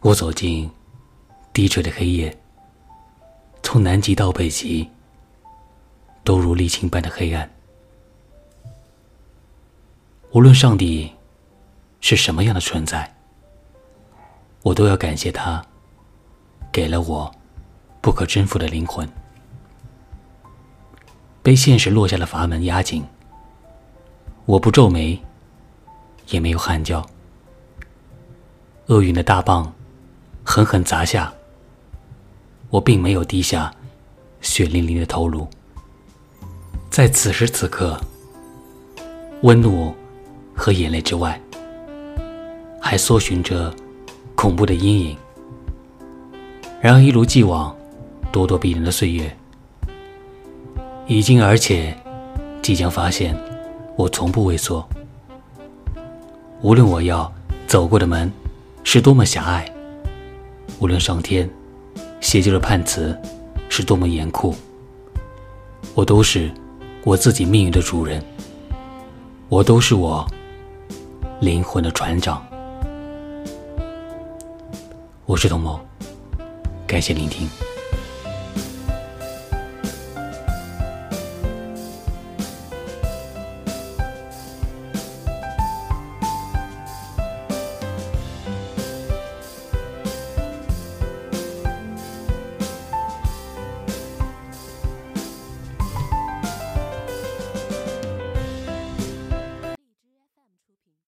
我走进低垂的黑夜，从南极到北极，都如沥青般的黑暗。无论上帝是什么样的存在，我都要感谢他，给了我不可征服的灵魂。被现实落下的阀门压紧，我不皱眉，也没有喊叫。厄运的大棒狠狠砸下，我并没有低下血淋淋的头颅。在此时此刻，温怒。和眼泪之外，还搜寻着恐怖的阴影。然而，一如既往，咄咄逼人的岁月，已经而且即将发现，我从不畏缩。无论我要走过的门是多么狭隘，无论上天写就的判词是多么严酷，我都是我自己命运的主人。我都是我。灵魂的船长，我是童某，感谢聆听。